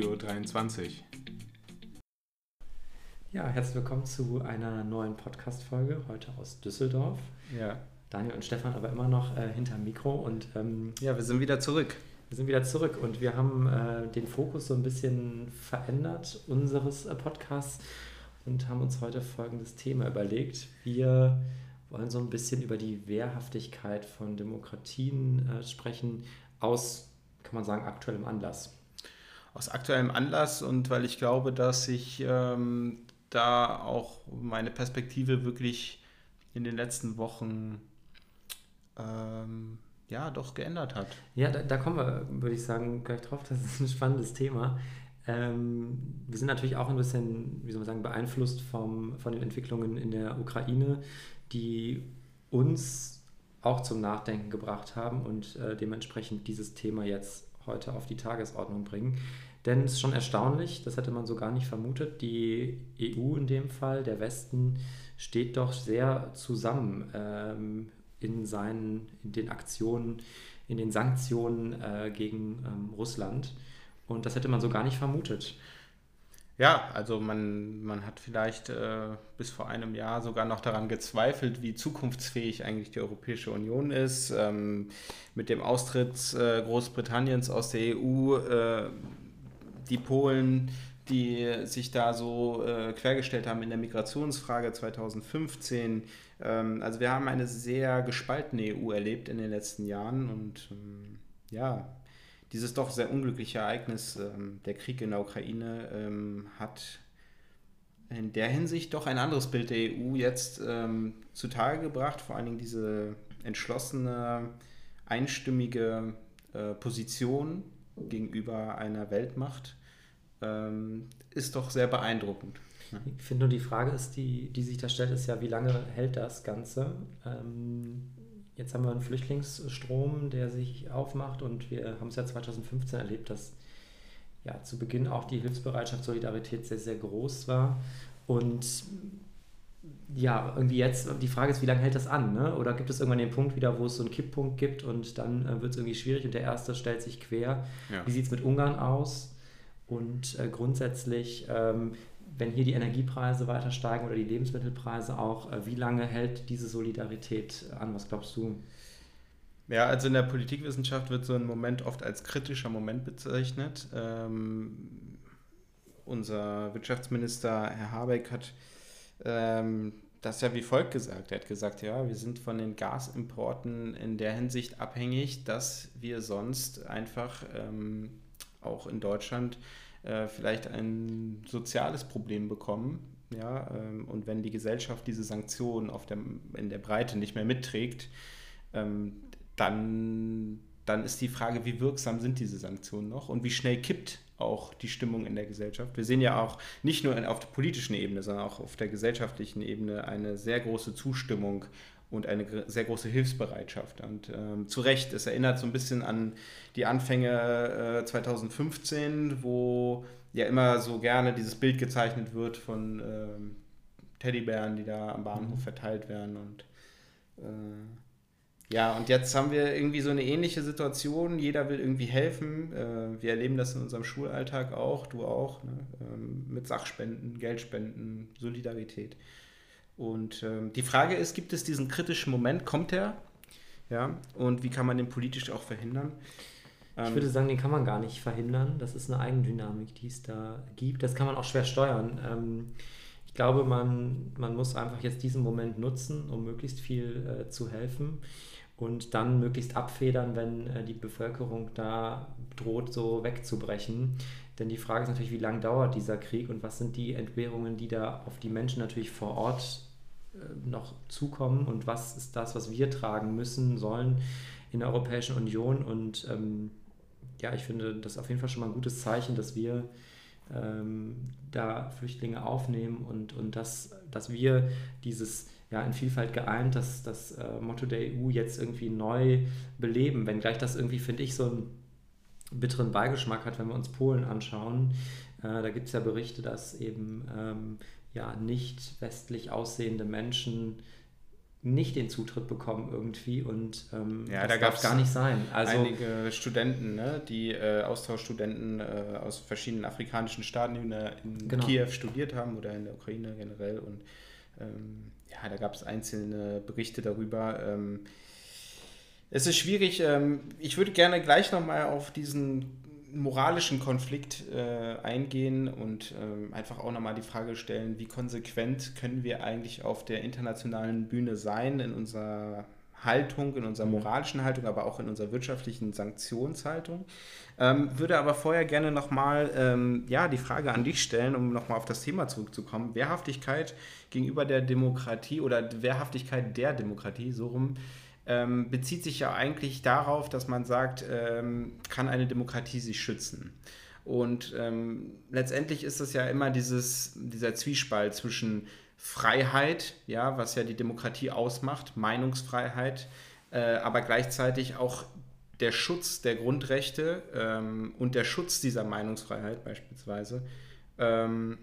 Studio 23. Ja, herzlich willkommen zu einer neuen Podcast-Folge, heute aus Düsseldorf. Ja. Daniel und Stefan aber immer noch äh, hinterm Mikro und ähm, Ja, wir sind wieder zurück. wir sind wieder zurück und wir haben äh, den Fokus so ein bisschen verändert unseres äh, Podcasts und haben uns heute folgendes Thema überlegt. Wir wollen so ein bisschen über die Wehrhaftigkeit von Demokratien äh, sprechen, aus, kann man sagen, aktuellem Anlass. Aus aktuellem Anlass und weil ich glaube, dass sich ähm, da auch meine Perspektive wirklich in den letzten Wochen ähm, ja doch geändert hat. Ja, da, da kommen wir, würde ich sagen, gleich drauf. Das ist ein spannendes Thema. Ähm, wir sind natürlich auch ein bisschen, wie soll man sagen, beeinflusst vom, von den Entwicklungen in der Ukraine, die uns auch zum Nachdenken gebracht haben und äh, dementsprechend dieses Thema jetzt heute auf die Tagesordnung bringen. Denn es ist schon erstaunlich, das hätte man so gar nicht vermutet. Die EU in dem Fall, der Westen, steht doch sehr zusammen ähm, in seinen, in den Aktionen, in den Sanktionen äh, gegen ähm, Russland. Und das hätte man so gar nicht vermutet. Ja, also man, man hat vielleicht äh, bis vor einem Jahr sogar noch daran gezweifelt, wie zukunftsfähig eigentlich die Europäische Union ist. Ähm, mit dem Austritt äh, Großbritanniens aus der EU, äh, die Polen, die sich da so äh, quergestellt haben in der Migrationsfrage 2015. Ähm, also wir haben eine sehr gespaltene EU erlebt in den letzten Jahren und ähm, ja, dieses doch sehr unglückliche Ereignis, ähm, der Krieg in der Ukraine, ähm, hat in der Hinsicht doch ein anderes Bild der EU jetzt ähm, zutage gebracht. Vor allen Dingen diese entschlossene, einstimmige äh, Position gegenüber einer Weltmacht ähm, ist doch sehr beeindruckend. Ich finde nur die Frage ist, die, die sich da stellt, ist ja, wie lange hält das Ganze? Ähm, jetzt haben wir einen Flüchtlingsstrom, der sich aufmacht und wir haben es ja 2015 erlebt, dass ja zu Beginn auch die Hilfsbereitschaft, Solidarität sehr, sehr groß war. Und ja, irgendwie jetzt, die Frage ist, wie lange hält das an? Ne? Oder gibt es irgendwann den Punkt wieder, wo es so einen Kipppunkt gibt und dann äh, wird es irgendwie schwierig und der Erste stellt sich quer? Ja. Wie sieht es mit Ungarn aus? Und äh, grundsätzlich, ähm, wenn hier die Energiepreise weiter steigen oder die Lebensmittelpreise auch, äh, wie lange hält diese Solidarität an? Was glaubst du? Ja, also in der Politikwissenschaft wird so ein Moment oft als kritischer Moment bezeichnet. Ähm, unser Wirtschaftsminister Herr Habeck hat ähm, das ja wie folgt gesagt. Er hat gesagt, ja, wir sind von den Gasimporten in der Hinsicht abhängig, dass wir sonst einfach ähm, auch in Deutschland äh, vielleicht ein soziales Problem bekommen. Ja, ähm, und wenn die Gesellschaft diese Sanktionen auf der, in der Breite nicht mehr mitträgt, ähm, dann, dann ist die Frage, wie wirksam sind diese Sanktionen noch und wie schnell kippt auch die Stimmung in der Gesellschaft. Wir sehen ja auch nicht nur auf der politischen Ebene, sondern auch auf der gesellschaftlichen Ebene eine sehr große Zustimmung und eine sehr große Hilfsbereitschaft. Und ähm, zu Recht, es erinnert so ein bisschen an die Anfänge äh, 2015, wo ja immer so gerne dieses Bild gezeichnet wird von ähm, Teddybären, die da am Bahnhof Mhm. verteilt werden. Und äh, ja, und jetzt haben wir irgendwie so eine ähnliche Situation. Jeder will irgendwie helfen. Äh, wir erleben das in unserem Schulalltag auch, du auch, ne? ähm, mit Sachspenden, Geldspenden, Solidarität. Und ähm, die Frage ist, gibt es diesen kritischen Moment? Kommt er? Ja, und wie kann man den politisch auch verhindern? Ich Ähm, würde sagen, den kann man gar nicht verhindern. Das ist eine Eigendynamik, die es da gibt. Das kann man auch schwer steuern. Ähm, ich glaube, man, man muss einfach jetzt diesen Moment nutzen, um möglichst viel äh, zu helfen und dann möglichst abfedern, wenn äh, die Bevölkerung da droht, so wegzubrechen. Denn die Frage ist natürlich, wie lange dauert dieser Krieg und was sind die Entbehrungen, die da auf die Menschen natürlich vor Ort noch zukommen und was ist das, was wir tragen müssen, sollen in der Europäischen Union. Und ähm, ja, ich finde das auf jeden Fall schon mal ein gutes Zeichen, dass wir ähm, da Flüchtlinge aufnehmen und, und dass, dass wir dieses ja, in Vielfalt geeint, dass das äh, Motto der EU jetzt irgendwie neu beleben, wenngleich das irgendwie, finde ich, so einen bitteren Beigeschmack hat, wenn wir uns Polen anschauen. Äh, da gibt es ja Berichte, dass eben ähm, ja, nicht westlich aussehende Menschen nicht den Zutritt bekommen irgendwie und ähm, ja, das da darf gar nicht sein. Also einige Studenten, ne, die äh, Austauschstudenten äh, aus verschiedenen afrikanischen Staaten in, in genau. Kiew studiert haben oder in der Ukraine generell und ähm, ja, da gab es einzelne Berichte darüber. Ähm, es ist schwierig. Ähm, ich würde gerne gleich nochmal auf diesen moralischen Konflikt äh, eingehen und ähm, einfach auch nochmal die Frage stellen, wie konsequent können wir eigentlich auf der internationalen Bühne sein in unserer Haltung, in unserer mhm. moralischen Haltung, aber auch in unserer wirtschaftlichen Sanktionshaltung. Ähm, würde aber vorher gerne nochmal ähm, ja, die Frage an dich stellen, um nochmal auf das Thema zurückzukommen. Wehrhaftigkeit gegenüber der Demokratie oder Wehrhaftigkeit der Demokratie, so rum, ähm, bezieht sich ja eigentlich darauf, dass man sagt, ähm, kann eine Demokratie sich schützen? Und ähm, letztendlich ist es ja immer dieses, dieser Zwiespalt zwischen Freiheit, ja, was ja die Demokratie ausmacht, Meinungsfreiheit, äh, aber gleichzeitig auch der Schutz der Grundrechte ähm, und der Schutz dieser Meinungsfreiheit beispielsweise. Ähm,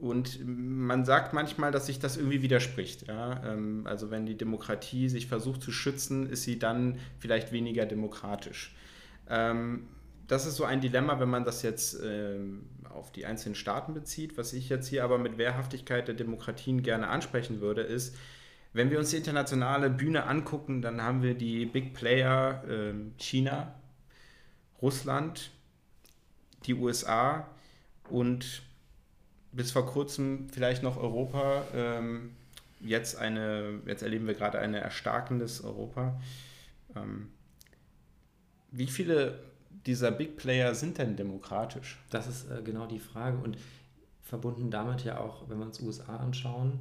und man sagt manchmal, dass sich das irgendwie widerspricht. Ja? Ähm, also wenn die Demokratie sich versucht zu schützen, ist sie dann vielleicht weniger demokratisch. Ähm, das ist so ein Dilemma, wenn man das jetzt ähm, auf die einzelnen Staaten bezieht. Was ich jetzt hier aber mit Wehrhaftigkeit der Demokratien gerne ansprechen würde, ist, wenn wir uns die internationale Bühne angucken, dann haben wir die Big Player China, Russland, die USA und bis vor kurzem vielleicht noch Europa. Ähm, jetzt, eine, jetzt erleben wir gerade ein erstarkendes Europa. Ähm, wie viele dieser Big Player sind denn demokratisch? Das ist äh, genau die Frage und verbunden damit ja auch, wenn wir uns USA anschauen,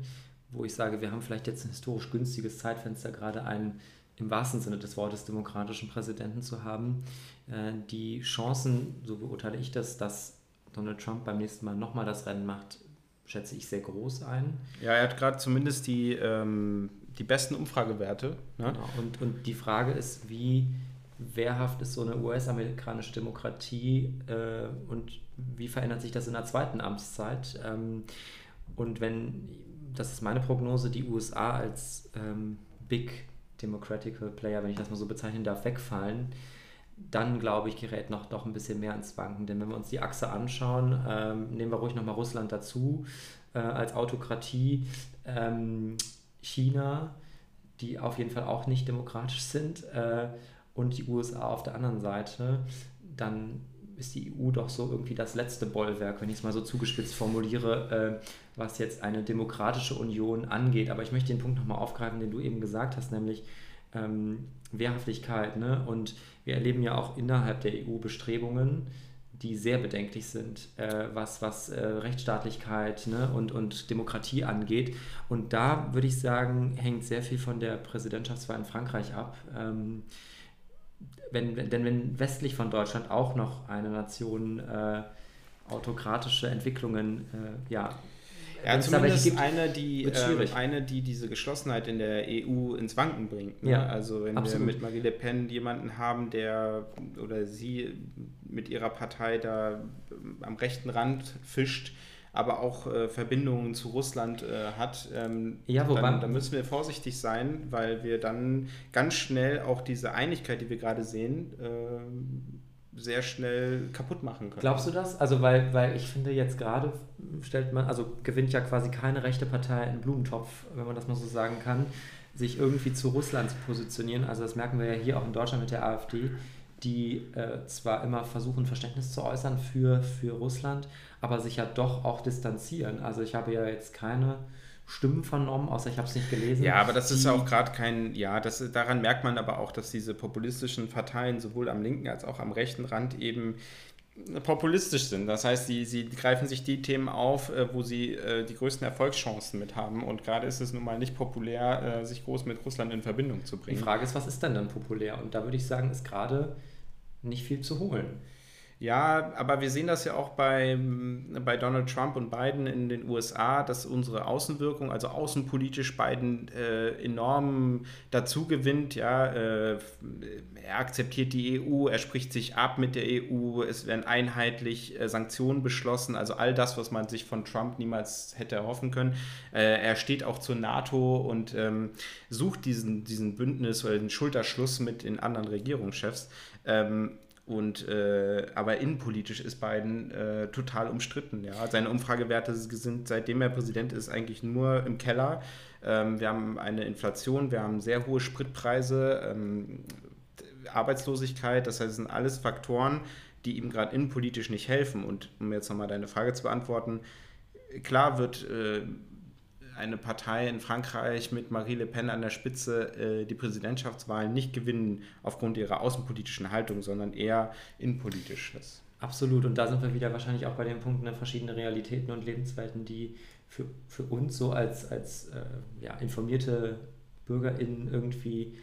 wo ich sage, wir haben vielleicht jetzt ein historisch günstiges Zeitfenster, gerade einen im wahrsten Sinne des Wortes demokratischen Präsidenten zu haben. Äh, die Chancen, so beurteile ich das, dass Donald Trump beim nächsten Mal nochmal das Rennen macht, schätze ich sehr groß ein. Ja, er hat gerade zumindest die, ähm, die besten Umfragewerte. Ne? Genau. Und, und die Frage ist, wie wehrhaft ist so eine US-amerikanische Demokratie äh, und wie verändert sich das in der zweiten Amtszeit? Ähm, und wenn, das ist meine Prognose, die USA als ähm, Big Democratical Player, wenn ich das mal so bezeichnen darf, wegfallen, dann glaube ich, gerät noch doch ein bisschen mehr ins Wanken. Denn wenn wir uns die Achse anschauen, ähm, nehmen wir ruhig nochmal Russland dazu äh, als Autokratie, ähm, China, die auf jeden Fall auch nicht demokratisch sind, äh, und die USA auf der anderen Seite, dann ist die EU doch so irgendwie das letzte Bollwerk, wenn ich es mal so zugespitzt formuliere, äh, was jetzt eine demokratische Union angeht. Aber ich möchte den Punkt nochmal aufgreifen, den du eben gesagt hast, nämlich ähm, Wehrhaftigkeit. Ne? Und wir erleben ja auch innerhalb der EU Bestrebungen, die sehr bedenklich sind, äh, was, was äh, Rechtsstaatlichkeit ne, und, und Demokratie angeht. Und da würde ich sagen, hängt sehr viel von der Präsidentschaftswahl in Frankreich ab. Ähm, wenn, denn wenn westlich von Deutschland auch noch eine Nation äh, autokratische Entwicklungen äh, ja, ja, zumindest gibt, eine, die, ähm, eine, die diese Geschlossenheit in der EU ins Wanken bringt. Ne? Ja, also wenn absolut. wir mit Marie Le Pen jemanden haben, der oder sie mit ihrer Partei da am rechten Rand fischt, aber auch äh, Verbindungen zu Russland äh, hat, ähm, ja, wobei, dann, dann, müssen wir vorsichtig sein, weil wir dann ganz schnell auch diese Einigkeit, die wir gerade sehen, äh, sehr schnell kaputt machen können. Glaubst du das? Also, weil, weil ich finde, jetzt gerade stellt man, also gewinnt ja quasi keine rechte Partei einen Blumentopf, wenn man das mal so sagen kann, sich irgendwie zu Russland zu positionieren. Also, das merken wir ja hier auch in Deutschland mit der AfD, die äh, zwar immer versuchen, Verständnis zu äußern für, für Russland, aber sich ja doch auch distanzieren. Also, ich habe ja jetzt keine Stimmen vernommen, außer ich habe es nicht gelesen. Ja, aber das ist ja auch gerade kein, ja, das, daran merkt man aber auch, dass diese populistischen Parteien sowohl am linken als auch am rechten Rand eben populistisch sind. Das heißt, sie, sie greifen sich die Themen auf, äh, wo sie äh, die größten Erfolgschancen mit haben. Und gerade ist es nun mal nicht populär, äh, sich groß mit Russland in Verbindung zu bringen. Die Frage ist, was ist denn dann populär? Und da würde ich sagen, ist gerade nicht viel zu holen. Ja, aber wir sehen das ja auch bei, bei Donald Trump und Biden in den USA, dass unsere Außenwirkung, also außenpolitisch Biden äh, enorm dazu gewinnt. Ja, äh, er akzeptiert die EU, er spricht sich ab mit der EU, es werden einheitlich äh, Sanktionen beschlossen, also all das, was man sich von Trump niemals hätte erhoffen können. Äh, er steht auch zur NATO und ähm, sucht diesen, diesen Bündnis oder den Schulterschluss mit den anderen Regierungschefs. Ähm, und äh, aber innenpolitisch ist Biden äh, total umstritten. Ja? Seine Umfragewerte sind, seitdem er Präsident ist, eigentlich nur im Keller. Ähm, wir haben eine Inflation, wir haben sehr hohe Spritpreise, ähm, Arbeitslosigkeit, das heißt, das sind alles Faktoren, die ihm gerade innenpolitisch nicht helfen. Und um jetzt nochmal deine Frage zu beantworten, klar wird äh, eine Partei in Frankreich mit Marie Le Pen an der Spitze äh, die Präsidentschaftswahlen nicht gewinnen aufgrund ihrer außenpolitischen Haltung, sondern eher innenpolitisch. Absolut. Und da sind wir wieder wahrscheinlich auch bei den Punkten der verschiedenen Realitäten und Lebenswelten, die für, für uns so als, als äh, ja, informierte BürgerInnen irgendwie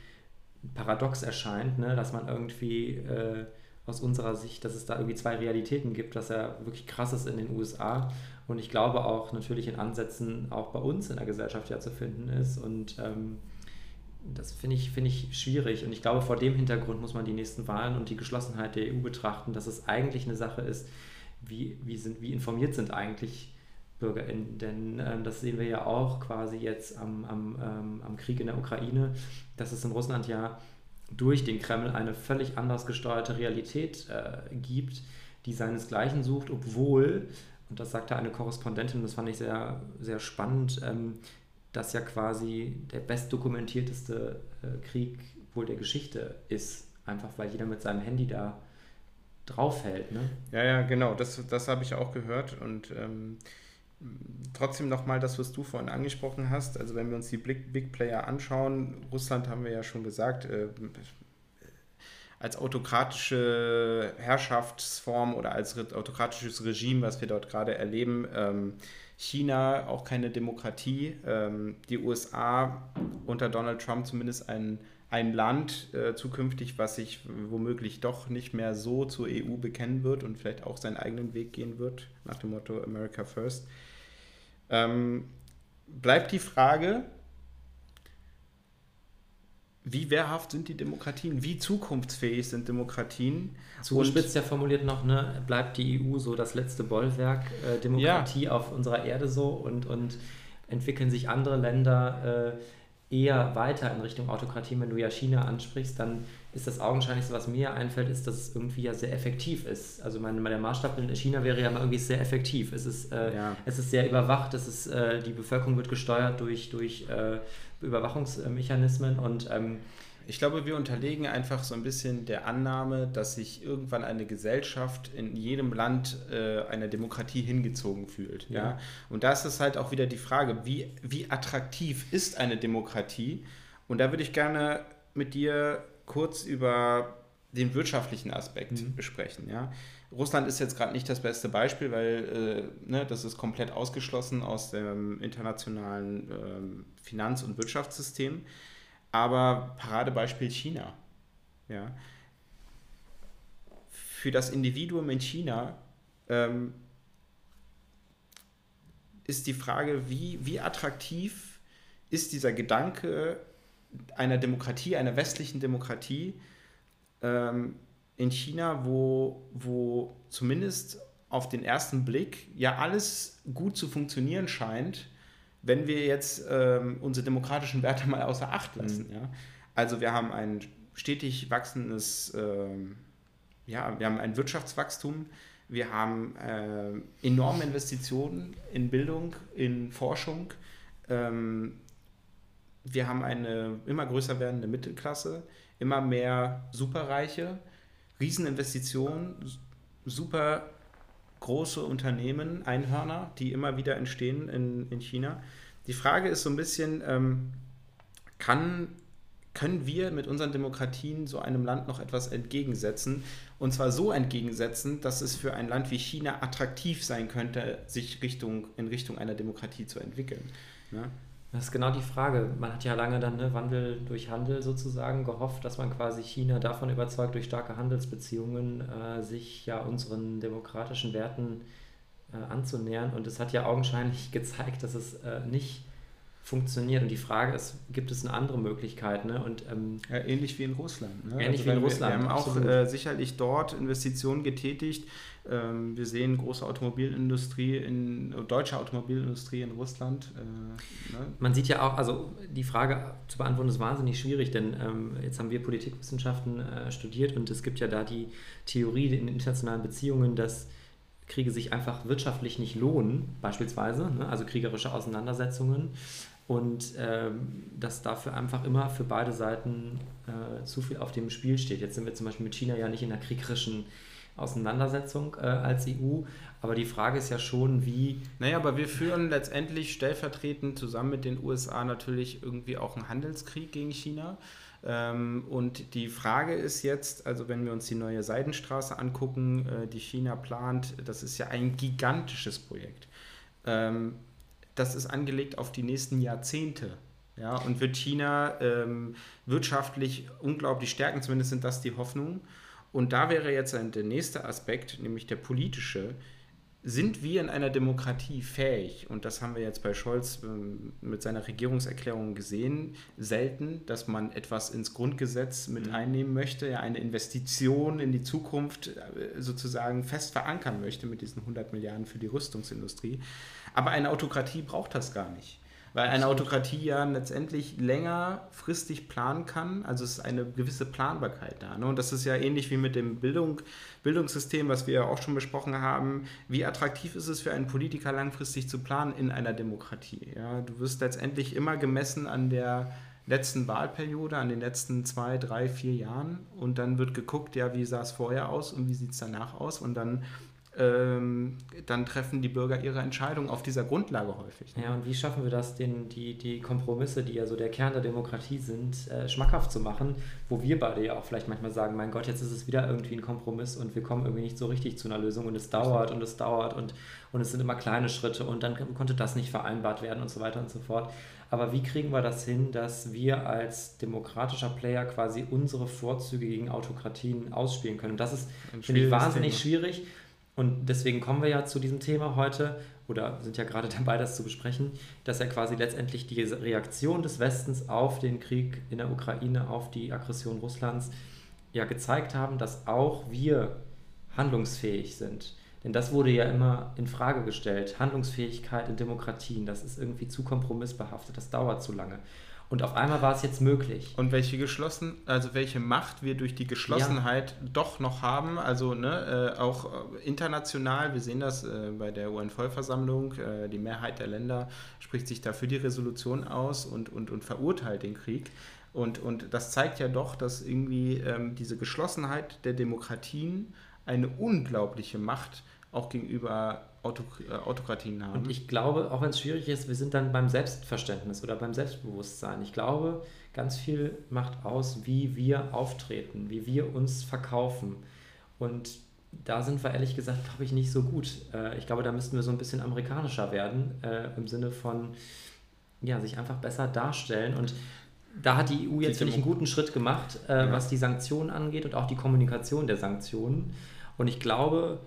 paradox erscheint, ne? dass man irgendwie äh, aus unserer Sicht, dass es da irgendwie zwei Realitäten gibt, dass er wirklich krass ist in den USA und ich glaube auch natürlich in Ansätzen auch bei uns in der Gesellschaft ja zu finden ist. Und ähm, das finde ich, find ich schwierig. Und ich glaube, vor dem Hintergrund muss man die nächsten Wahlen und die Geschlossenheit der EU betrachten, dass es eigentlich eine Sache ist, wie, wie, sind, wie informiert sind eigentlich BürgerInnen. Denn ähm, das sehen wir ja auch quasi jetzt am, am, ähm, am Krieg in der Ukraine, dass es in Russland ja durch den Kreml eine völlig anders gesteuerte Realität äh, gibt, die seinesgleichen sucht, obwohl und das sagte eine Korrespondentin, das fand ich sehr, sehr spannend, ähm, dass ja quasi der bestdokumentierteste äh, Krieg wohl der Geschichte ist. Einfach weil jeder mit seinem Handy da draufhält. Ne? Ja, ja, genau, das, das habe ich auch gehört. Und ähm, trotzdem nochmal das, was du vorhin angesprochen hast. Also wenn wir uns die Big, Big Player anschauen, Russland haben wir ja schon gesagt, äh, als autokratische Herrschaftsform oder als autokratisches Regime, was wir dort gerade erleben. Ähm, China auch keine Demokratie. Ähm, die USA unter Donald Trump zumindest ein, ein Land äh, zukünftig, was sich womöglich doch nicht mehr so zur EU bekennen wird und vielleicht auch seinen eigenen Weg gehen wird, nach dem Motto America First. Ähm, bleibt die Frage, wie wehrhaft sind die Demokratien? Wie zukunftsfähig sind Demokratien? Zugespitzt ja formuliert noch, ne, bleibt die EU so das letzte Bollwerk äh, Demokratie ja. auf unserer Erde so und, und entwickeln sich andere Länder äh, eher weiter in Richtung Autokratie? Wenn du ja China ansprichst, dann ist das Augenscheinlichste, was mir einfällt, ist, dass es irgendwie ja sehr effektiv ist. Also mein, der Maßstab in China wäre ja mal irgendwie sehr effektiv. Es ist, äh, ja. es ist sehr überwacht, es ist, äh, die Bevölkerung wird gesteuert durch, durch äh, Überwachungsmechanismen und ähm, ich glaube, wir unterlegen einfach so ein bisschen der Annahme, dass sich irgendwann eine Gesellschaft in jedem Land äh, einer Demokratie hingezogen fühlt. Ja. ja. Und da ist es halt auch wieder die Frage, wie, wie attraktiv ist eine Demokratie? Und da würde ich gerne mit dir kurz über den wirtschaftlichen Aspekt mhm. besprechen. Ja. Russland ist jetzt gerade nicht das beste Beispiel, weil äh, ne, das ist komplett ausgeschlossen aus dem internationalen ähm, Finanz- und Wirtschaftssystem. Aber Paradebeispiel China. Ja. Für das Individuum in China ähm, ist die Frage, wie, wie attraktiv ist dieser Gedanke einer Demokratie, einer westlichen Demokratie, ähm, in China, wo, wo zumindest auf den ersten Blick ja alles gut zu funktionieren scheint, wenn wir jetzt ähm, unsere demokratischen Werte mal außer Acht lassen. Mhm. Ja? Also wir haben ein stetig wachsendes, ähm, ja, wir haben ein Wirtschaftswachstum, wir haben äh, enorme Investitionen in Bildung, in Forschung, ähm, wir haben eine immer größer werdende Mittelklasse, immer mehr Superreiche, Rieseninvestitionen, super große Unternehmen, Einhörner, die immer wieder entstehen in, in China. Die Frage ist so ein bisschen, ähm, kann, können wir mit unseren Demokratien so einem Land noch etwas entgegensetzen? Und zwar so entgegensetzen, dass es für ein Land wie China attraktiv sein könnte, sich Richtung, in Richtung einer Demokratie zu entwickeln. Ne? Das ist genau die Frage. Man hat ja lange dann ne, Wandel durch Handel sozusagen gehofft, dass man quasi China davon überzeugt, durch starke Handelsbeziehungen äh, sich ja unseren demokratischen Werten äh, anzunähern. Und es hat ja augenscheinlich gezeigt, dass es äh, nicht funktioniert. Und die Frage ist, gibt es eine andere Möglichkeit? Ne? Und, ähm, ja, ähnlich wie in Russland. Ne? Ähnlich also wie in Russland. Wir haben auch äh, sicherlich dort Investitionen getätigt. Ähm, wir sehen große Automobilindustrie, in, deutsche Automobilindustrie in Russland. Äh, ne? Man sieht ja auch, also die Frage zu beantworten ist wahnsinnig schwierig, denn ähm, jetzt haben wir Politikwissenschaften äh, studiert und es gibt ja da die Theorie in internationalen Beziehungen, dass Kriege sich einfach wirtschaftlich nicht lohnen, beispielsweise, ne? also kriegerische Auseinandersetzungen und ähm, dass dafür einfach immer für beide Seiten äh, zu viel auf dem Spiel steht. Jetzt sind wir zum Beispiel mit China ja nicht in einer kriegerischen Auseinandersetzung äh, als EU, aber die Frage ist ja schon, wie. Naja, aber wir führen letztendlich stellvertretend zusammen mit den USA natürlich irgendwie auch einen Handelskrieg gegen China. Ähm, und die Frage ist jetzt, also wenn wir uns die neue Seidenstraße angucken, äh, die China plant, das ist ja ein gigantisches Projekt. Ähm, das ist angelegt auf die nächsten Jahrzehnte. Ja, und wird China ähm, wirtschaftlich unglaublich stärken, zumindest sind das die Hoffnungen. Und da wäre jetzt der nächste Aspekt, nämlich der politische. Sind wir in einer Demokratie fähig, und das haben wir jetzt bei Scholz ähm, mit seiner Regierungserklärung gesehen, selten, dass man etwas ins Grundgesetz mit mhm. einnehmen möchte, ja, eine Investition in die Zukunft äh, sozusagen fest verankern möchte mit diesen 100 Milliarden für die Rüstungsindustrie. Aber eine Autokratie braucht das gar nicht. Weil eine Autokratie ja letztendlich längerfristig planen kann. Also es ist eine gewisse Planbarkeit da. Ne? Und das ist ja ähnlich wie mit dem Bildung, Bildungssystem, was wir ja auch schon besprochen haben. Wie attraktiv ist es für einen Politiker langfristig zu planen in einer Demokratie? Ja? Du wirst letztendlich immer gemessen an der letzten Wahlperiode, an den letzten zwei, drei, vier Jahren. Und dann wird geguckt, ja, wie sah es vorher aus und wie sieht es danach aus. Und dann ähm, dann treffen die Bürger ihre Entscheidung auf dieser Grundlage häufig. Ne? Ja, und wie schaffen wir das, den, die, die Kompromisse, die ja so der Kern der Demokratie sind, äh, schmackhaft zu machen, wo wir beide ja auch vielleicht manchmal sagen, mein Gott, jetzt ist es wieder irgendwie ein Kompromiss und wir kommen irgendwie nicht so richtig zu einer Lösung und es dauert und es dauert und, und es sind immer kleine Schritte und dann konnte das nicht vereinbart werden und so weiter und so fort. Aber wie kriegen wir das hin, dass wir als demokratischer Player quasi unsere Vorzüge gegen Autokratien ausspielen können? Und das ist, finde ich, wahnsinnig Thema. schwierig und deswegen kommen wir ja zu diesem Thema heute oder sind ja gerade dabei, das zu besprechen, dass ja quasi letztendlich die Reaktion des Westens auf den Krieg in der Ukraine, auf die Aggression Russlands ja gezeigt haben, dass auch wir handlungsfähig sind. Denn das wurde ja immer in Frage gestellt. Handlungsfähigkeit in Demokratien, das ist irgendwie zu kompromissbehaftet, das dauert zu lange. Und auf einmal war es jetzt möglich. Und welche geschlossen, also welche Macht wir durch die Geschlossenheit ja. doch noch haben, also ne, äh, auch äh, international, wir sehen das äh, bei der UN-Vollversammlung, äh, die Mehrheit der Länder spricht sich dafür die Resolution aus und, und, und verurteilt den Krieg. Und, und das zeigt ja doch, dass irgendwie ähm, diese Geschlossenheit der Demokratien eine unglaubliche Macht auch gegenüber äh, Autokratien haben. Und ich glaube, auch wenn es schwierig ist, wir sind dann beim Selbstverständnis oder beim Selbstbewusstsein. Ich glaube, ganz viel macht aus, wie wir auftreten, wie wir uns verkaufen. Und da sind wir ehrlich gesagt, glaube ich, nicht so gut. Äh, ich glaube, da müssten wir so ein bisschen amerikanischer werden, äh, im Sinne von, ja, sich einfach besser darstellen. Und da hat die EU jetzt, finde ich, einen guten Schritt gemacht, ja. was die Sanktionen angeht und auch die Kommunikation der Sanktionen. Und ich glaube,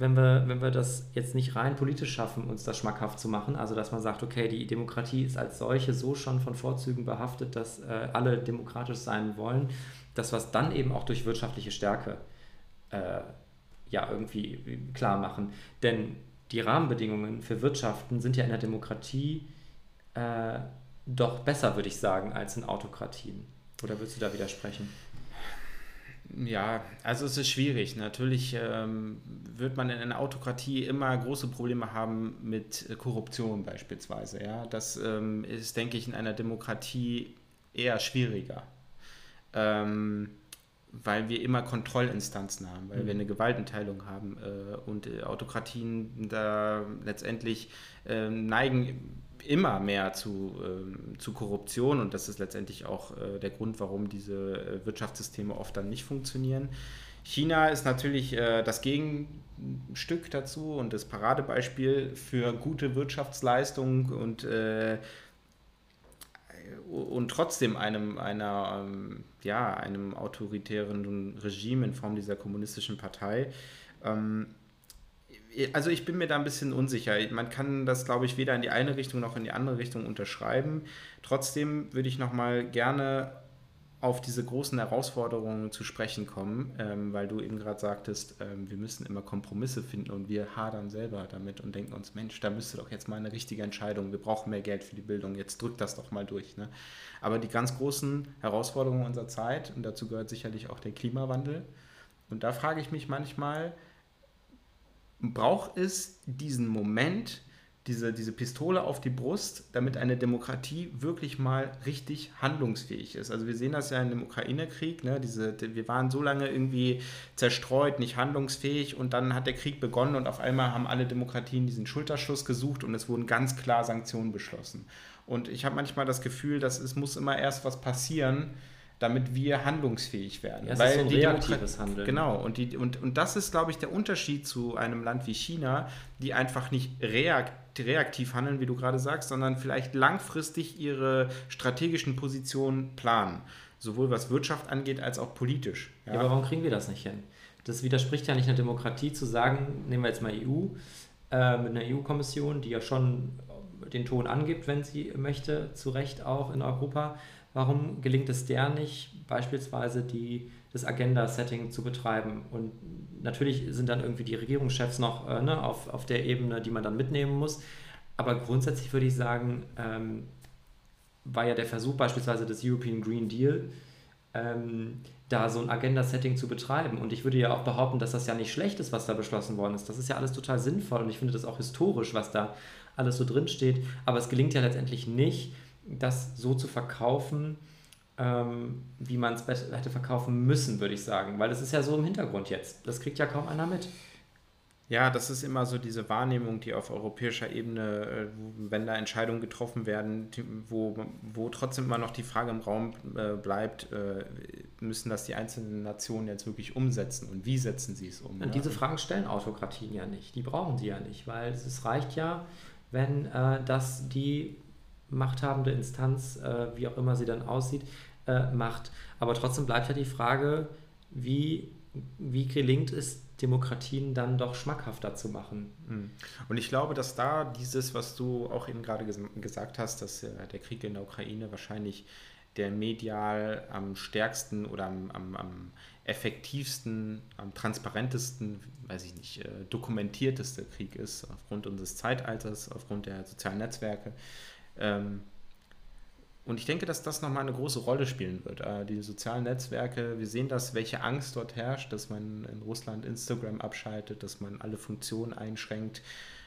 wenn wir, wenn wir das jetzt nicht rein politisch schaffen, uns das schmackhaft zu machen, also dass man sagt, okay, die Demokratie ist als solche so schon von Vorzügen behaftet, dass äh, alle demokratisch sein wollen, dass wir es dann eben auch durch wirtschaftliche Stärke äh, ja irgendwie klar machen. Denn die Rahmenbedingungen für Wirtschaften sind ja in der Demokratie äh, doch besser, würde ich sagen, als in Autokratien. Oder würdest du da widersprechen? Ja, also es ist schwierig. Natürlich ähm, wird man in einer Autokratie immer große Probleme haben mit Korruption beispielsweise. Ja? Das ähm, ist, denke ich, in einer Demokratie eher schwieriger. Ähm, weil wir immer Kontrollinstanzen haben, weil mhm. wir eine Gewaltenteilung haben äh, und äh, Autokratien da letztendlich äh, neigen immer mehr zu, äh, zu Korruption und das ist letztendlich auch äh, der Grund, warum diese äh, Wirtschaftssysteme oft dann nicht funktionieren. China ist natürlich äh, das Gegenstück dazu und das Paradebeispiel für gute Wirtschaftsleistung und äh, und trotzdem einem, einer, ähm, ja, einem autoritären Regime in Form dieser kommunistischen Partei. Ähm, also ich bin mir da ein bisschen unsicher. Man kann das, glaube ich, weder in die eine Richtung noch in die andere Richtung unterschreiben. Trotzdem würde ich noch mal gerne auf diese großen Herausforderungen zu sprechen kommen, ähm, weil du eben gerade sagtest, ähm, wir müssen immer Kompromisse finden und wir hadern selber damit und denken uns, Mensch, da müsste doch jetzt mal eine richtige Entscheidung, wir brauchen mehr Geld für die Bildung, jetzt drückt das doch mal durch. Ne? Aber die ganz großen Herausforderungen unserer Zeit, und dazu gehört sicherlich auch der Klimawandel, und da frage ich mich manchmal, braucht es diesen Moment, diese, diese Pistole auf die Brust, damit eine Demokratie wirklich mal richtig handlungsfähig ist. Also wir sehen das ja in dem Ukraine-Krieg, ne? Diese, wir waren so lange irgendwie zerstreut, nicht handlungsfähig und dann hat der Krieg begonnen und auf einmal haben alle Demokratien diesen Schulterschluss gesucht und es wurden ganz klar Sanktionen beschlossen. Und ich habe manchmal das Gefühl, dass es muss immer erst was passieren, damit wir handlungsfähig werden. Ja, es Weil ist so ein reaktives Handeln. Genau, und, die, und, und das ist, glaube ich, der Unterschied zu einem Land wie China, die einfach nicht reakt, reaktiv handeln, wie du gerade sagst, sondern vielleicht langfristig ihre strategischen Positionen planen. Sowohl was Wirtschaft angeht, als auch politisch. Ja, ja aber warum kriegen wir das nicht hin? Das widerspricht ja nicht einer Demokratie zu sagen, nehmen wir jetzt mal EU, äh, mit einer EU-Kommission, die ja schon den Ton angibt, wenn sie möchte, zu Recht auch in Europa, Warum gelingt es der nicht, beispielsweise die, das Agenda-Setting zu betreiben? Und natürlich sind dann irgendwie die Regierungschefs noch äh, ne, auf, auf der Ebene, die man dann mitnehmen muss. Aber grundsätzlich würde ich sagen, ähm, war ja der Versuch beispielsweise des European Green Deal, ähm, da so ein Agenda-Setting zu betreiben. Und ich würde ja auch behaupten, dass das ja nicht schlecht ist, was da beschlossen worden ist. Das ist ja alles total sinnvoll und ich finde das auch historisch, was da alles so drin steht. Aber es gelingt ja letztendlich nicht, das so zu verkaufen, ähm, wie man es hätte verkaufen müssen, würde ich sagen. Weil das ist ja so im Hintergrund jetzt. Das kriegt ja kaum einer mit. Ja, das ist immer so diese Wahrnehmung, die auf europäischer Ebene, äh, wenn da Entscheidungen getroffen werden, wo, wo trotzdem immer noch die Frage im Raum äh, bleibt, äh, müssen das die einzelnen Nationen jetzt wirklich umsetzen und wie setzen sie es um? Und ja? diese Fragen stellen Autokratien ja nicht, die brauchen sie ja nicht, weil es reicht ja, wenn äh, das die machthabende Instanz, äh, wie auch immer sie dann aussieht, äh, macht. Aber trotzdem bleibt ja die Frage, wie, wie gelingt es, Demokratien dann doch schmackhafter zu machen. Hm. Und ich glaube, dass da dieses, was du auch eben gerade ges gesagt hast, dass äh, der Krieg in der Ukraine wahrscheinlich der medial am stärksten oder am, am, am effektivsten, am transparentesten, weiß ich nicht, äh, dokumentierteste Krieg ist, aufgrund unseres Zeitalters, aufgrund der sozialen Netzwerke. Ähm, und ich denke, dass das nochmal eine große Rolle spielen wird. Äh, die sozialen Netzwerke, wir sehen das, welche Angst dort herrscht, dass man in Russland Instagram abschaltet, dass man alle Funktionen einschränkt,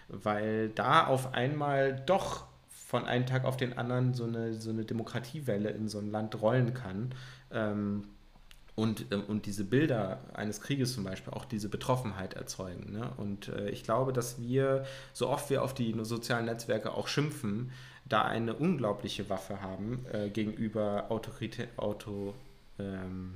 weil da auf einmal doch von einem Tag auf den anderen so eine, so eine Demokratiewelle in so ein Land rollen kann. Ähm, und, ähm, und diese Bilder eines Krieges zum Beispiel auch diese Betroffenheit erzeugen. Ne? Und äh, ich glaube, dass wir, so oft wir auf die sozialen Netzwerke auch schimpfen, da eine unglaubliche Waffe haben äh, gegenüber autoritären Auto, ähm,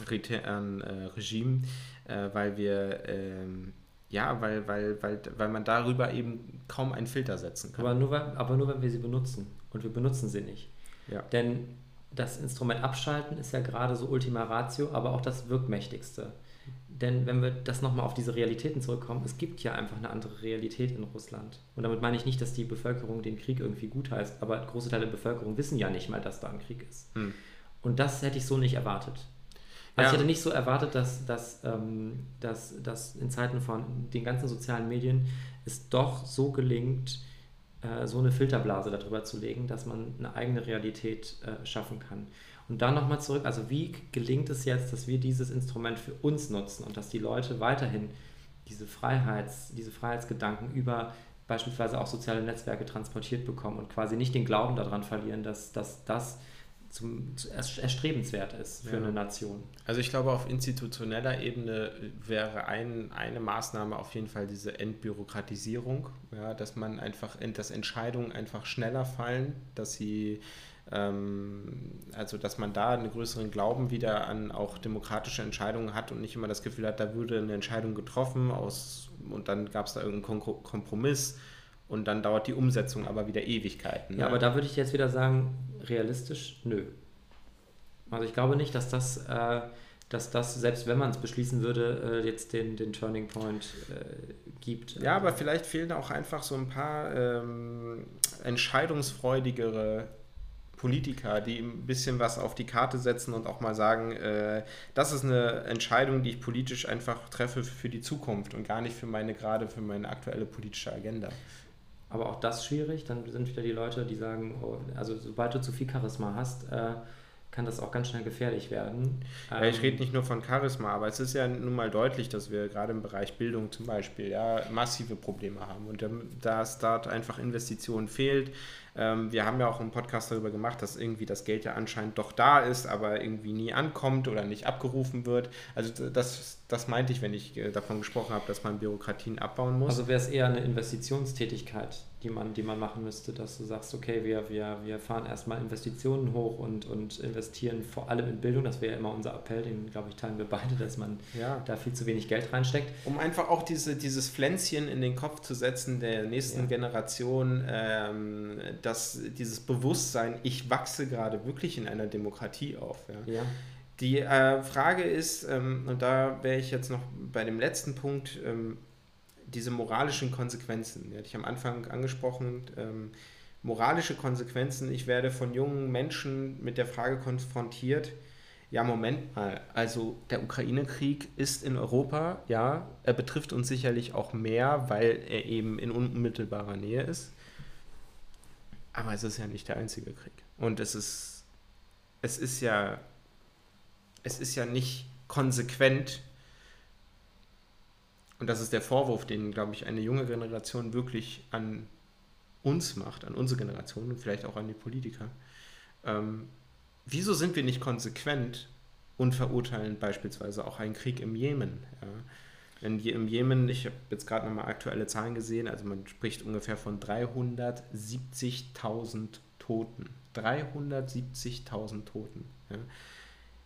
äh, Regimen, äh, weil wir ähm, ja, weil, weil, weil, weil man darüber eben kaum einen Filter setzen kann. Aber nur, aber nur wenn wir sie benutzen. Und wir benutzen sie nicht. Ja. Denn das Instrument Abschalten ist ja gerade so Ultima Ratio, aber auch das wirkmächtigste. Denn wenn wir das nochmal auf diese Realitäten zurückkommen, es gibt ja einfach eine andere Realität in Russland. Und damit meine ich nicht, dass die Bevölkerung den Krieg irgendwie gut heißt, aber große Teile der Bevölkerung wissen ja nicht mal, dass da ein Krieg ist. Hm. Und das hätte ich so nicht erwartet. Also ja. ich hätte nicht so erwartet, dass, dass, ähm, dass, dass in Zeiten von den ganzen sozialen Medien es doch so gelingt, äh, so eine Filterblase darüber zu legen, dass man eine eigene Realität äh, schaffen kann. Und dann nochmal zurück, also wie gelingt es jetzt, dass wir dieses Instrument für uns nutzen und dass die Leute weiterhin diese, Freiheits, diese Freiheitsgedanken über beispielsweise auch soziale Netzwerke transportiert bekommen und quasi nicht den Glauben daran verlieren, dass, dass das zum, erstrebenswert ist für ja. eine Nation. Also ich glaube, auf institutioneller Ebene wäre ein, eine Maßnahme auf jeden Fall diese Entbürokratisierung, ja, dass man einfach, dass Entscheidungen einfach schneller fallen, dass sie also, dass man da einen größeren Glauben wieder an auch demokratische Entscheidungen hat und nicht immer das Gefühl hat, da würde eine Entscheidung getroffen aus, und dann gab es da irgendeinen Kompromiss Und dann dauert die Umsetzung aber wieder Ewigkeiten. Ne? Ja, aber da würde ich jetzt wieder sagen, realistisch, nö. Also ich glaube nicht, dass das, äh, dass das, selbst wenn man es beschließen würde, äh, jetzt den, den Turning Point äh, gibt. Ja, aber vielleicht fehlen auch einfach so ein paar ähm, entscheidungsfreudigere Politiker, die ein bisschen was auf die Karte setzen und auch mal sagen, äh, das ist eine Entscheidung, die ich politisch einfach treffe für die Zukunft und gar nicht für meine gerade für meine aktuelle politische Agenda. Aber auch das schwierig, dann sind wieder die Leute, die sagen, oh, also sobald du zu viel Charisma hast, äh, kann das auch ganz schnell gefährlich werden. Ja, ich rede ähm, nicht nur von Charisma, aber es ist ja nun mal deutlich, dass wir gerade im Bereich Bildung zum Beispiel ja massive Probleme haben und da es dort einfach Investitionen fehlt, ähm, wir haben ja auch einen Podcast darüber gemacht, dass irgendwie das Geld ja anscheinend doch da ist, aber irgendwie nie ankommt oder nicht abgerufen wird. Also das, das meinte ich, wenn ich äh, davon gesprochen habe, dass man Bürokratien abbauen muss. Also wäre es eher eine Investitionstätigkeit, die man, die man machen müsste, dass du sagst, okay, wir, wir, wir fahren erstmal Investitionen hoch und, und investieren vor allem in Bildung. Das wäre ja immer unser Appell, den, glaube ich, teilen wir beide, dass man ja. da viel zu wenig Geld reinsteckt. Um einfach auch diese, dieses Pflänzchen in den Kopf zu setzen der nächsten ja. Generation, ähm, dass dieses Bewusstsein, ich wachse gerade wirklich in einer Demokratie auf. Ja. ja. Die äh, Frage ist, ähm, und da wäre ich jetzt noch bei dem letzten Punkt, ähm, diese moralischen Konsequenzen. Die hatte ich am Anfang angesprochen. Ähm, moralische Konsequenzen. Ich werde von jungen Menschen mit der Frage konfrontiert, ja, Moment mal, also der Ukraine-Krieg ist in Europa, ja, er betrifft uns sicherlich auch mehr, weil er eben in unmittelbarer Nähe ist. Aber es ist ja nicht der einzige Krieg. Und es ist, es ist ja, es ist ja nicht konsequent. Und das ist der Vorwurf, den, glaube ich, eine junge Generation wirklich an uns macht, an unsere Generation und vielleicht auch an die Politiker. Ähm, wieso sind wir nicht konsequent und verurteilen beispielsweise auch einen Krieg im Jemen? Ja? In, im Jemen, ich habe jetzt gerade nochmal aktuelle Zahlen gesehen, also man spricht ungefähr von 370.000 Toten. 370.000 Toten. Ja.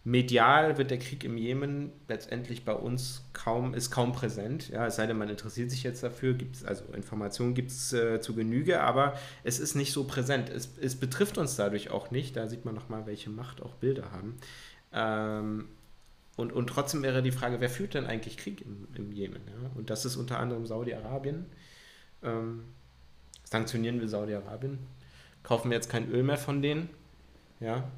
Medial wird der Krieg im Jemen letztendlich bei uns kaum, ist kaum präsent. Ja, es sei denn, man interessiert sich jetzt dafür, gibt's, also Informationen gibt es äh, zu Genüge, aber es ist nicht so präsent. Es, es betrifft uns dadurch auch nicht. Da sieht man nochmal, welche Macht auch Bilder haben. Ähm, und, und trotzdem wäre die Frage, wer führt denn eigentlich Krieg im, im Jemen? Ja? Und das ist unter anderem Saudi-Arabien. Ähm, sanktionieren wir Saudi-Arabien? Kaufen wir jetzt kein Öl mehr von denen? Ja.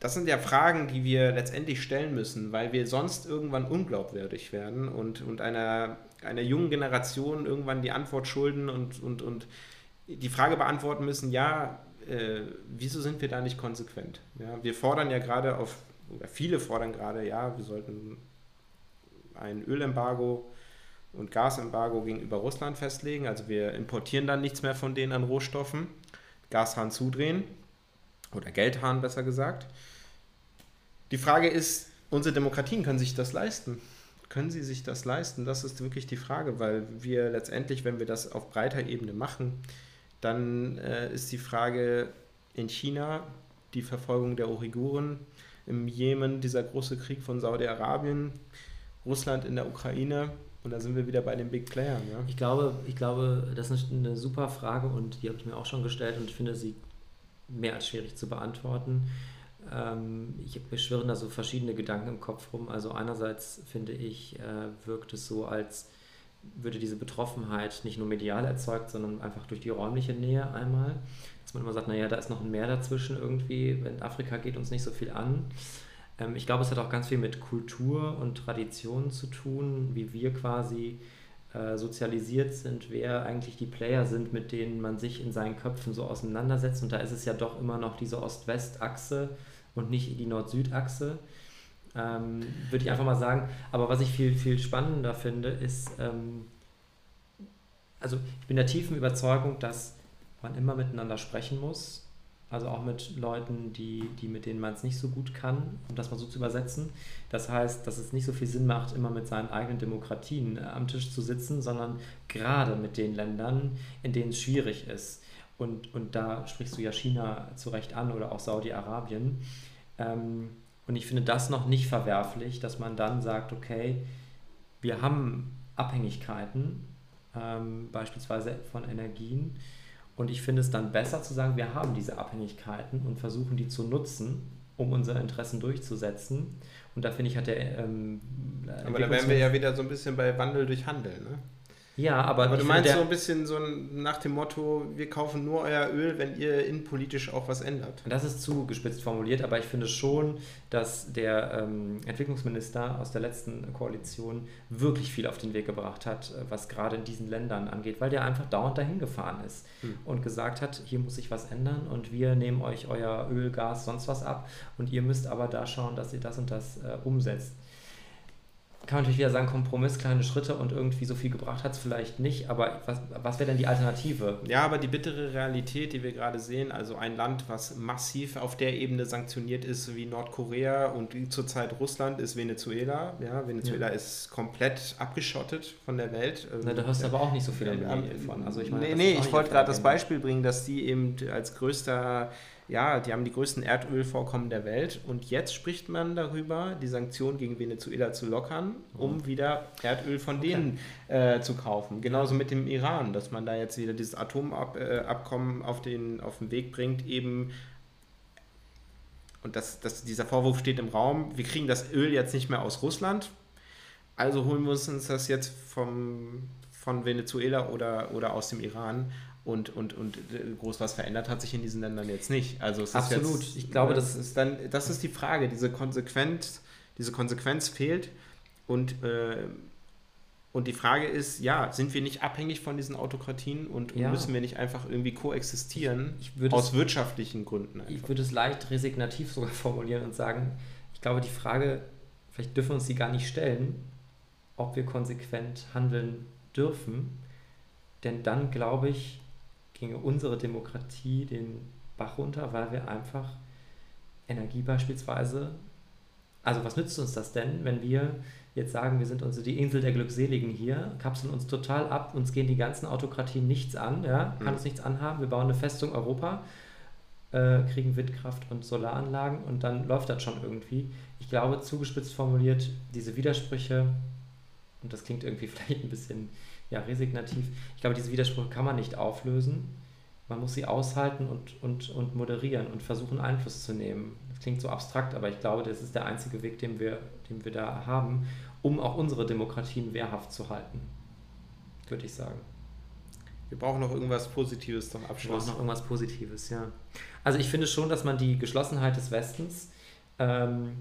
Das sind ja Fragen, die wir letztendlich stellen müssen, weil wir sonst irgendwann unglaubwürdig werden und, und einer, einer jungen Generation irgendwann die Antwort schulden und, und, und die Frage beantworten müssen, ja, äh, wieso sind wir da nicht konsequent? Ja, wir fordern ja gerade auf oder viele fordern gerade, ja, wir sollten ein Ölembargo und Gasembargo gegenüber Russland festlegen. Also wir importieren dann nichts mehr von denen an Rohstoffen, Gashahn zudrehen oder Geldhahn besser gesagt. Die Frage ist, unsere Demokratien können sich das leisten. Können sie sich das leisten? Das ist wirklich die Frage, weil wir letztendlich, wenn wir das auf breiter Ebene machen, dann äh, ist die Frage in China die Verfolgung der Uiguren, im Jemen dieser große Krieg von Saudi-Arabien, Russland in der Ukraine. Und da sind wir wieder bei den Big Playern. Ja? Ich, glaube, ich glaube, das ist eine super Frage und die habe ich mir auch schon gestellt und ich finde sie mehr als schwierig zu beantworten. Ähm, ich mir schwirren da so verschiedene Gedanken im Kopf rum. Also einerseits finde ich, äh, wirkt es so, als würde diese Betroffenheit nicht nur medial erzeugt, sondern einfach durch die räumliche Nähe einmal dass man immer sagt, naja, da ist noch ein Meer dazwischen irgendwie, wenn Afrika geht uns nicht so viel an. Ähm, ich glaube, es hat auch ganz viel mit Kultur und Tradition zu tun, wie wir quasi sozialisiert sind, wer eigentlich die Player sind, mit denen man sich in seinen Köpfen so auseinandersetzt. Und da ist es ja doch immer noch diese Ost-West-Achse und nicht die Nord-Süd-Achse. Ähm, würde ich einfach mal sagen. Aber was ich viel, viel spannender finde, ist, ähm, also ich bin der tiefen Überzeugung, dass man immer miteinander sprechen muss. Also auch mit Leuten, die, die mit denen man es nicht so gut kann, um das mal so zu übersetzen. Das heißt, dass es nicht so viel Sinn macht, immer mit seinen eigenen Demokratien äh, am Tisch zu sitzen, sondern gerade mit den Ländern, in denen es schwierig ist. Und, und da sprichst du ja China zu Recht an oder auch Saudi-Arabien. Ähm, und ich finde das noch nicht verwerflich, dass man dann sagt, okay, wir haben Abhängigkeiten ähm, beispielsweise von Energien. Und ich finde es dann besser zu sagen, wir haben diese Abhängigkeiten und versuchen die zu nutzen, um unsere Interessen durchzusetzen. Und da finde ich, hat der. Ähm, Aber da wären wir ja wieder so ein bisschen bei Wandel durch Handel, ne? Ja, aber. Aber du meinst so ein bisschen so nach dem Motto, wir kaufen nur euer Öl, wenn ihr innenpolitisch auch was ändert. Das ist zu gespitzt formuliert, aber ich finde schon, dass der ähm, Entwicklungsminister aus der letzten Koalition wirklich viel auf den Weg gebracht hat, äh, was gerade in diesen Ländern angeht, weil der einfach dauernd dahin gefahren ist hm. und gesagt hat, hier muss sich was ändern und wir nehmen euch euer Öl, Gas, sonst was ab und ihr müsst aber da schauen, dass ihr das und das äh, umsetzt kann man natürlich wieder sagen, Kompromiss, kleine Schritte und irgendwie so viel gebracht hat es vielleicht nicht, aber was, was wäre denn die Alternative? Ja, aber die bittere Realität, die wir gerade sehen, also ein Land, was massiv auf der Ebene sanktioniert ist wie Nordkorea und zurzeit Russland, ist Venezuela. Ja, Venezuela ja. ist komplett abgeschottet von der Welt. Na, da hörst du aber auch nicht so viel ähm, von. Also ich meine, nee, nee ich wollte gerade das Beispiel bringen, dass die eben als größter ja, die haben die größten Erdölvorkommen der Welt und jetzt spricht man darüber, die Sanktionen gegen Venezuela zu lockern, um mhm. wieder Erdöl von okay. denen äh, zu kaufen. Genauso mit dem Iran, dass man da jetzt wieder dieses Atomabkommen auf den, auf den Weg bringt, eben und das, das, dieser Vorwurf steht im Raum, wir kriegen das Öl jetzt nicht mehr aus Russland, also holen wir uns das jetzt vom, von Venezuela oder, oder aus dem Iran und, und, und groß was verändert hat sich in diesen Ländern jetzt nicht. Also Absolut. Jetzt, ich glaube, das ist dann, das ist die Frage. Diese Konsequenz, diese Konsequenz fehlt und, äh, und die Frage ist, ja, sind wir nicht abhängig von diesen Autokratien und, ja. müssen wir nicht einfach irgendwie koexistieren aus es, wirtschaftlichen Gründen? Einfach. Ich würde es leicht resignativ sogar formulieren und sagen, ich glaube, die Frage, vielleicht dürfen wir uns die gar nicht stellen, ob wir konsequent handeln dürfen. Denn dann, glaube ich, ginge unsere Demokratie den Bach runter, weil wir einfach Energie beispielsweise, also was nützt uns das denn, wenn wir jetzt sagen, wir sind unsere, die Insel der Glückseligen hier, kapseln uns total ab, uns gehen die ganzen Autokratien nichts an, ja, kann mhm. uns nichts anhaben, wir bauen eine Festung Europa, äh, kriegen Windkraft und Solaranlagen und dann läuft das schon irgendwie. Ich glaube, zugespitzt formuliert, diese Widersprüche, und das klingt irgendwie vielleicht ein bisschen ja, resignativ. Ich glaube, diese Widersprüche kann man nicht auflösen. Man muss sie aushalten und, und, und moderieren und versuchen, Einfluss zu nehmen. Das klingt so abstrakt, aber ich glaube, das ist der einzige Weg, den wir, den wir da haben, um auch unsere Demokratien wehrhaft zu halten, würde ich sagen. Wir brauchen noch irgendwas Positives zum Abschluss. Wir brauchen noch irgendwas Positives, ja. Also ich finde schon, dass man die Geschlossenheit des Westens ähm,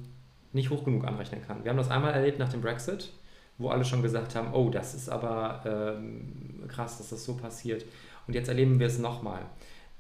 nicht hoch genug anrechnen kann. Wir haben das einmal erlebt nach dem Brexit wo alle schon gesagt haben, oh, das ist aber ähm, krass, dass das so passiert. Und jetzt erleben wir es nochmal.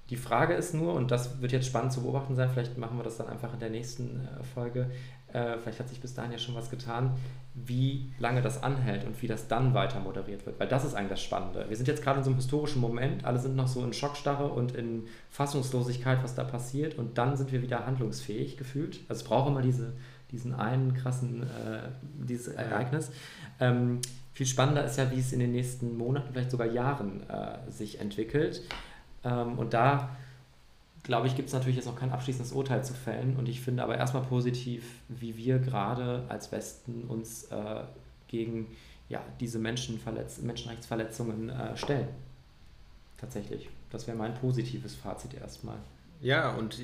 Die Frage ist nur, und das wird jetzt spannend zu beobachten sein, vielleicht machen wir das dann einfach in der nächsten äh, Folge, äh, vielleicht hat sich bis dahin ja schon was getan, wie lange das anhält und wie das dann weiter moderiert wird. Weil das ist eigentlich das Spannende. Wir sind jetzt gerade in so einem historischen Moment, alle sind noch so in Schockstarre und in Fassungslosigkeit, was da passiert, und dann sind wir wieder handlungsfähig gefühlt. Also es braucht immer diese, diesen einen krassen, äh, dieses Ereignis. Ähm, viel spannender ist ja, wie es in den nächsten Monaten, vielleicht sogar Jahren äh, sich entwickelt. Ähm, und da, glaube ich, gibt es natürlich jetzt noch kein abschließendes Urteil zu fällen. Und ich finde aber erstmal positiv, wie wir gerade als Westen uns äh, gegen ja, diese Menschenverletz Menschenrechtsverletzungen äh, stellen. Tatsächlich. Das wäre mein positives Fazit erstmal. Ja, und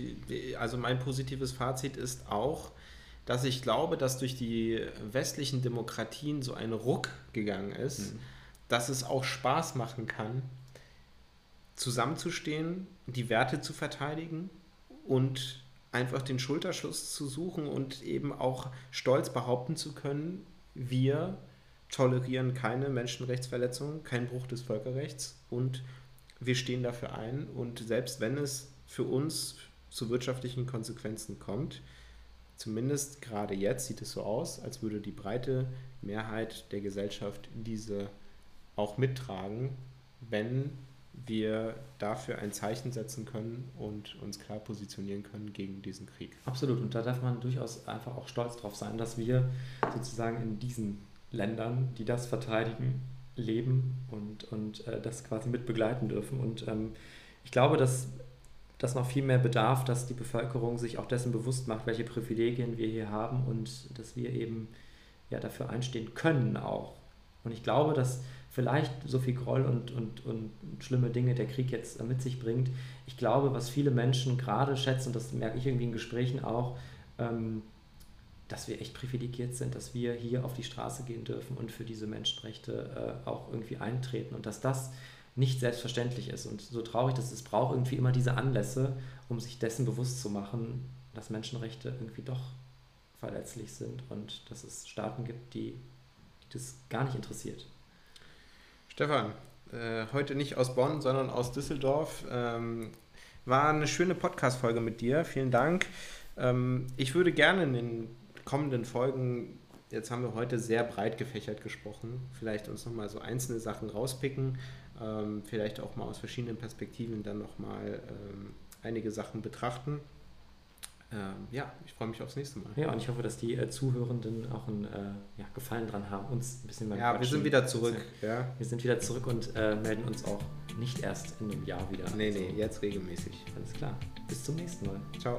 also mein positives Fazit ist auch, dass ich glaube, dass durch die westlichen Demokratien so ein Ruck gegangen ist, mhm. dass es auch Spaß machen kann, zusammenzustehen, die Werte zu verteidigen und einfach den Schulterschluss zu suchen und eben auch stolz behaupten zu können, wir tolerieren keine Menschenrechtsverletzungen, keinen Bruch des Völkerrechts und wir stehen dafür ein und selbst wenn es für uns zu wirtschaftlichen Konsequenzen kommt, zumindest gerade jetzt sieht es so aus, als würde die breite Mehrheit der Gesellschaft diese auch mittragen, wenn wir dafür ein Zeichen setzen können und uns klar positionieren können gegen diesen Krieg. Absolut, und da darf man durchaus einfach auch stolz drauf sein, dass wir sozusagen in diesen Ländern, die das verteidigen, leben und, und äh, das quasi mit begleiten dürfen. Und ähm, ich glaube, dass das noch viel mehr bedarf, dass die Bevölkerung sich auch dessen bewusst macht, welche Privilegien wir hier haben und dass wir eben ja, dafür einstehen können auch. Und ich glaube, dass vielleicht so viel Groll und, und, und schlimme Dinge der Krieg jetzt mit sich bringt. Ich glaube, was viele Menschen gerade schätzen, und das merke ich irgendwie in Gesprächen auch, ähm, dass wir echt privilegiert sind, dass wir hier auf die Straße gehen dürfen und für diese Menschenrechte äh, auch irgendwie eintreten und dass das nicht selbstverständlich ist. Und so traurig das ist, es braucht irgendwie immer diese Anlässe, um sich dessen bewusst zu machen, dass Menschenrechte irgendwie doch verletzlich sind und dass es Staaten gibt, die, die das gar nicht interessiert. Stefan, äh, heute nicht aus Bonn, sondern aus Düsseldorf. Ähm, war eine schöne Podcast-Folge mit dir. Vielen Dank. Ähm, ich würde gerne in den kommenden Folgen, jetzt haben wir heute sehr breit gefächert gesprochen, vielleicht uns nochmal so einzelne Sachen rauspicken, ähm, vielleicht auch mal aus verschiedenen Perspektiven dann nochmal ähm, einige Sachen betrachten ähm, ja, ich freue mich aufs nächste Mal. Ja, und ich hoffe, dass die äh, Zuhörenden auch einen äh, ja, Gefallen dran haben, uns ein bisschen beim Ja, wir sind wieder zurück. Ja. Wir sind wieder zurück und äh, melden uns auch nicht erst in einem Jahr wieder. Nee, nee, jetzt regelmäßig. Alles klar. Bis zum nächsten Mal. Ciao.